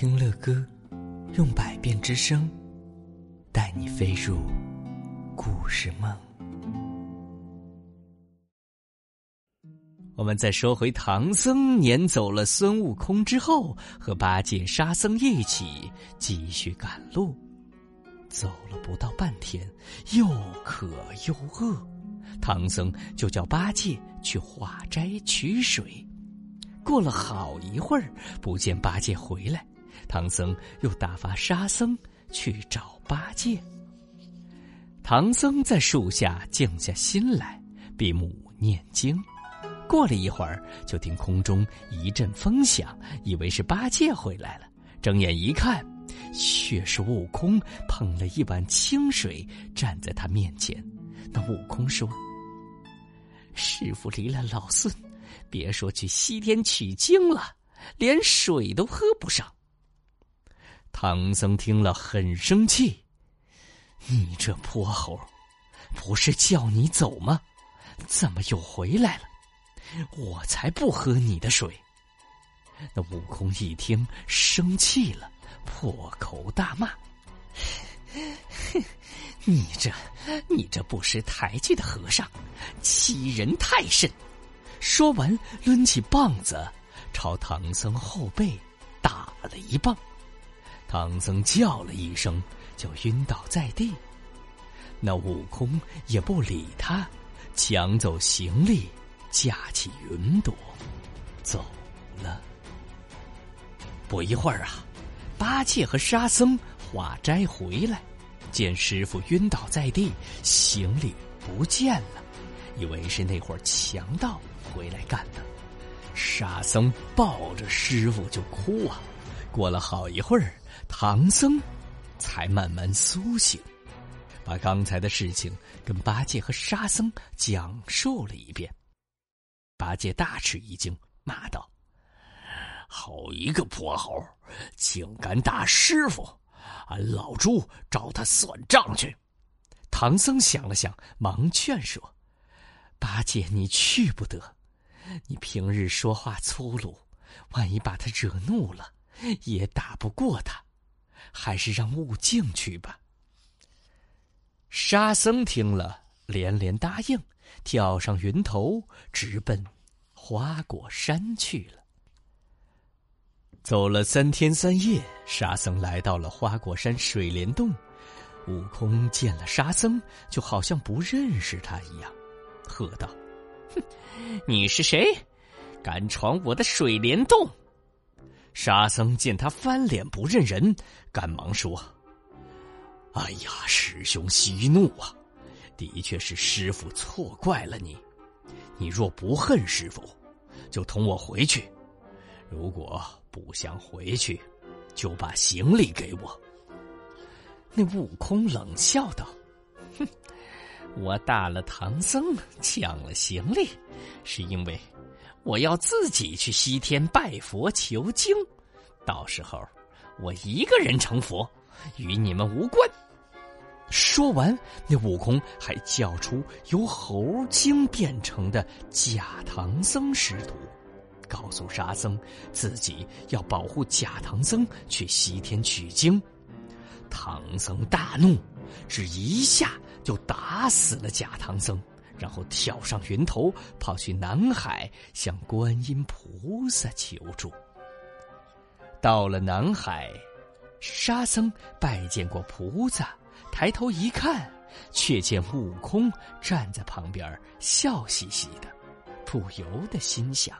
听乐歌，用百变之声，带你飞入故事梦。我们再说回唐僧撵走了孙悟空之后，和八戒、沙僧一起继续赶路。走了不到半天，又渴又饿，唐僧就叫八戒去化斋取水。过了好一会儿，不见八戒回来。唐僧又打发沙僧去找八戒。唐僧在树下静下心来，闭目念经。过了一会儿，就听空中一阵风响，以为是八戒回来了。睁眼一看，却是悟空捧了一碗清水站在他面前。那悟空说：“师傅离了老孙，别说去西天取经了，连水都喝不上。”唐僧听了很生气：“你这泼猴，不是叫你走吗？怎么又回来了？我才不喝你的水！”那悟空一听生气了，破口大骂：“哼你这，你这不识抬举的和尚，欺人太甚！”说完，抡起棒子朝唐僧后背打了一棒。唐僧叫了一声，就晕倒在地。那悟空也不理他，抢走行李，架起云朵，走了。不一会儿啊，八戒和沙僧化斋回来，见师傅晕倒在地，行李不见了，以为是那伙强盗回来干的。沙僧抱着师傅就哭啊。过了好一会儿。唐僧才慢慢苏醒，把刚才的事情跟八戒和沙僧讲述了一遍。八戒大吃一惊，骂道：“好一个泼猴，竟敢打师傅！俺老猪找他算账去。”唐僧想了想，忙劝说：“八戒，你去不得，你平日说话粗鲁，万一把他惹怒了，也打不过他。”还是让悟净去吧。沙僧听了，连连答应，跳上云头，直奔花果山去了。走了三天三夜，沙僧来到了花果山水帘洞。悟空见了沙僧，就好像不认识他一样，喝道：“哼，你是谁？敢闯我的水帘洞？”沙僧见他翻脸不认人，赶忙说：“哎呀，师兄息怒啊！的确是师傅错怪了你。你若不恨师傅，就同我回去；如果不想回去，就把行李给我。”那悟空冷笑道：“ 哼，我打了唐僧，抢了行李，是因为……”我要自己去西天拜佛求经，到时候我一个人成佛，与你们无关。说完，那悟空还叫出由猴精变成的假唐僧师徒，告诉沙僧自己要保护假唐僧去西天取经。唐僧大怒，只一下就打死了假唐僧。然后跳上云头，跑去南海向观音菩萨求助。到了南海，沙僧拜见过菩萨，抬头一看，却见悟空站在旁边，笑嘻嘻的，不由得心想：“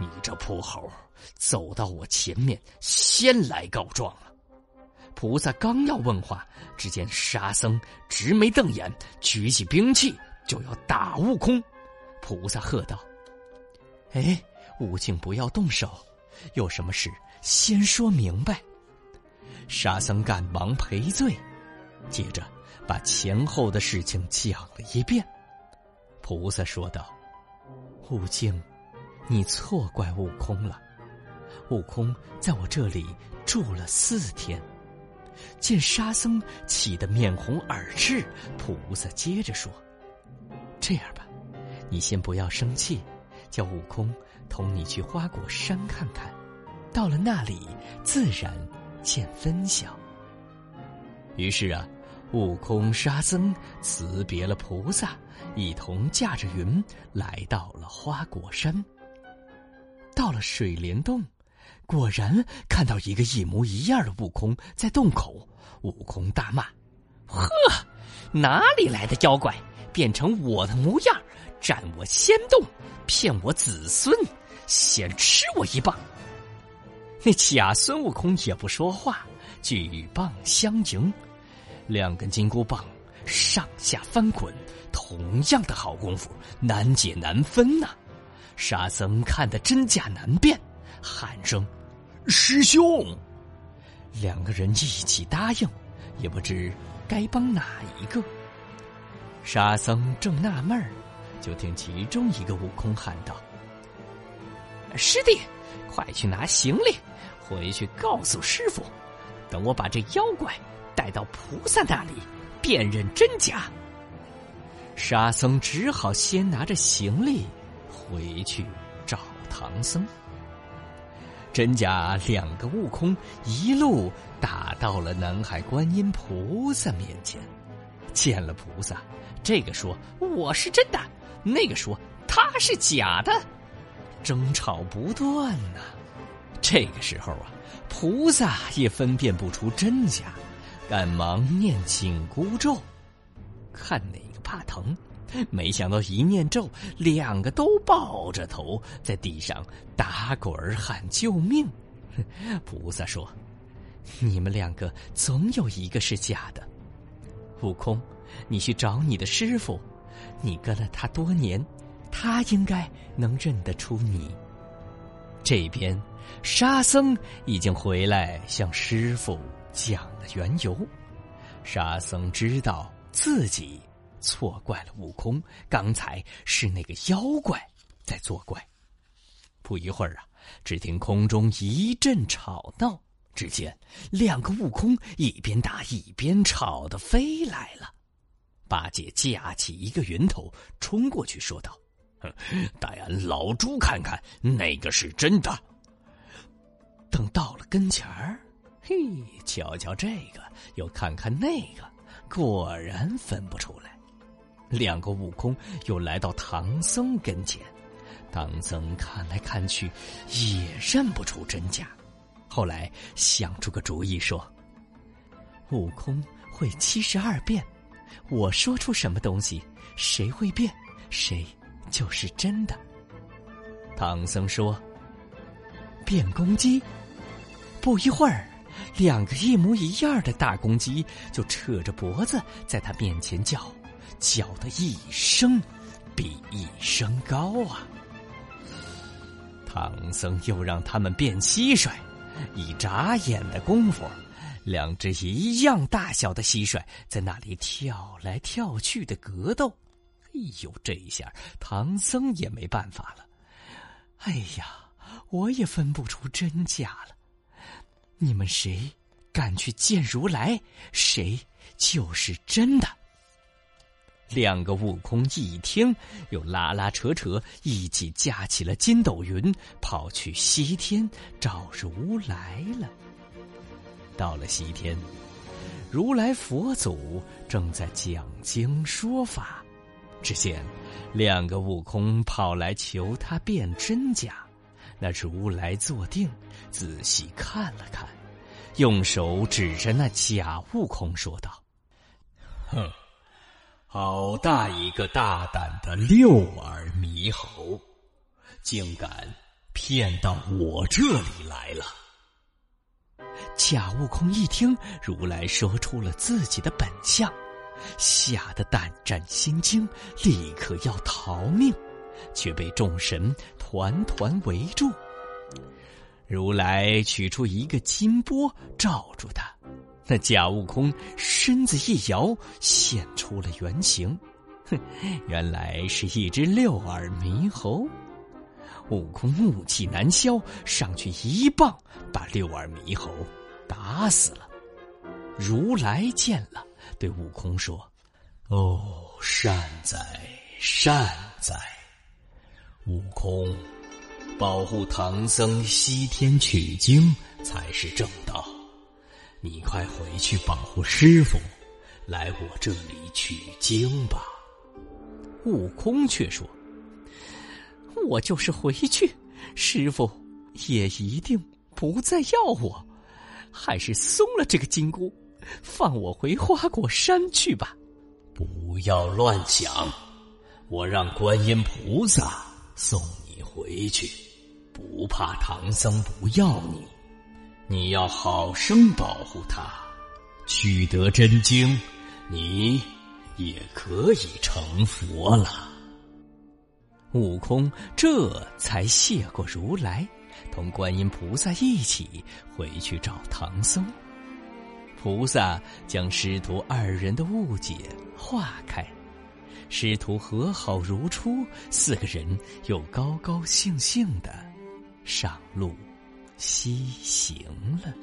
你这泼猴，走到我前面，先来告状了。”菩萨刚要问话，只见沙僧直眉瞪眼，举起兵器。就要打悟空，菩萨喝道：“哎，悟净不要动手，有什么事先说明白。”沙僧赶忙赔罪，接着把前后的事情讲了一遍。菩萨说道：“悟净，你错怪悟空了。悟空在我这里住了四天，见沙僧气得面红耳赤，菩萨接着说。”这样吧，你先不要生气，叫悟空同你去花果山看看，到了那里自然见分晓。于是啊，悟空、沙僧辞别了菩萨，一同驾着云来到了花果山。到了水帘洞，果然看到一个一模一样的悟空在洞口。悟空大骂：“呵，哪里来的妖怪，变成我的模样，占我仙洞，骗我子孙，先吃我一棒！”那假孙悟空也不说话，举棒相迎。两根金箍棒上下翻滚，同样的好功夫，难解难分呐！沙僧看得真假难辨，喊声：“师兄！”两个人一起答应，也不知该帮哪一个。沙僧正纳闷儿，就听其中一个悟空喊道：“师弟，快去拿行李，回去告诉师傅，等我把这妖怪。”带到菩萨那里辨认真假。沙僧只好先拿着行李回去找唐僧。真假两个悟空一路打到了南海观音菩萨面前，见了菩萨，这个说我是真的，那个说他是假的，争吵不断呐。这个时候啊，菩萨也分辨不出真假。赶忙念紧箍咒，看哪个怕疼。没想到一念咒，两个都抱着头在地上打滚喊救命。菩萨说：“你们两个总有一个是假的。悟空，你去找你的师傅，你跟了他多年，他应该能认得出你。”这边沙僧已经回来向师傅。讲了缘由，沙僧知道自己错怪了悟空，刚才是那个妖怪在作怪。不一会儿啊，只听空中一阵吵闹，只见两个悟空一边打一边吵的飞来了。八戒架起一个云头冲过去，说道：“ 带俺老猪看看哪个是真的。”等到了跟前儿。嘿，瞧瞧这个，又看看那个，果然分不出来。两个悟空又来到唐僧跟前，唐僧看来看去也认不出真假。后来想出个主意，说：“悟空会七十二变，我说出什么东西，谁会变，谁就是真的。”唐僧说：“变公鸡。”不一会儿。两个一模一样的大公鸡就扯着脖子在他面前叫，叫的一声比一声高啊！唐僧又让他们变蟋蟀，一眨眼的功夫，两只一样大小的蟋蟀在那里跳来跳去的格斗。哎呦，这一下唐僧也没办法了。哎呀，我也分不出真假了。你们谁敢去见如来，谁就是真的。两个悟空一听，又拉拉扯扯，一起架起了筋斗云，跑去西天找如来了。到了西天，如来佛祖正在讲经说法，只见两个悟空跑来求他辨真假。那如来坐定，仔细看了看，用手指着那假悟空说道：“哼，好大一个大胆的六耳猕猴，竟敢骗到我这里来了！”假悟空一听如来说出了自己的本相，吓得胆战心惊，立刻要逃命。却被众神团团围住。如来取出一个金钵罩住他，那假悟空身子一摇，现出了原形。哼，原来是一只六耳猕猴。悟空怒气难消，上去一棒把六耳猕猴打死了。如来见了，对悟空说：“哦，善哉，善哉。”悟空，保护唐僧西天取经，才是正道。你快回去保护师傅，来我这里取经吧。”悟空却说：“我就是回去，师傅也一定不再要我，还是松了这个金箍，放我回花果山去吧。”不要乱想，我让观音菩萨送你回去，不怕唐僧不要你。你要好生保护他，取得真经，你也可以成佛了。悟空这才谢过如来，同观音菩萨一起回去找唐僧。菩萨将师徒二人的误解化开，师徒和好如初，四个人又高高兴兴的上路西行了。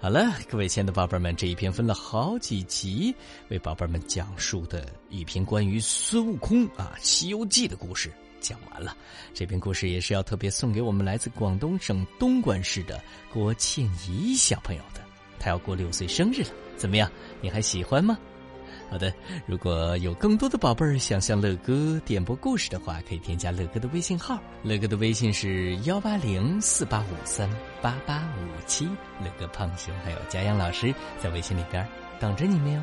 好了，各位亲爱的宝贝们，这一篇分了好几集，为宝贝们讲述的一篇关于孙悟空啊《西游记》的故事讲完了。这篇故事也是要特别送给我们来自广东省东莞市的郭倩怡小朋友的。他要过六岁生日了，怎么样？你还喜欢吗？好的，如果有更多的宝贝儿想向乐哥点播故事的话，可以添加乐哥的微信号，乐哥的微信是幺八零四八五三八八五七。乐哥胖熊还有佳阳老师在微信里边等着你们哟。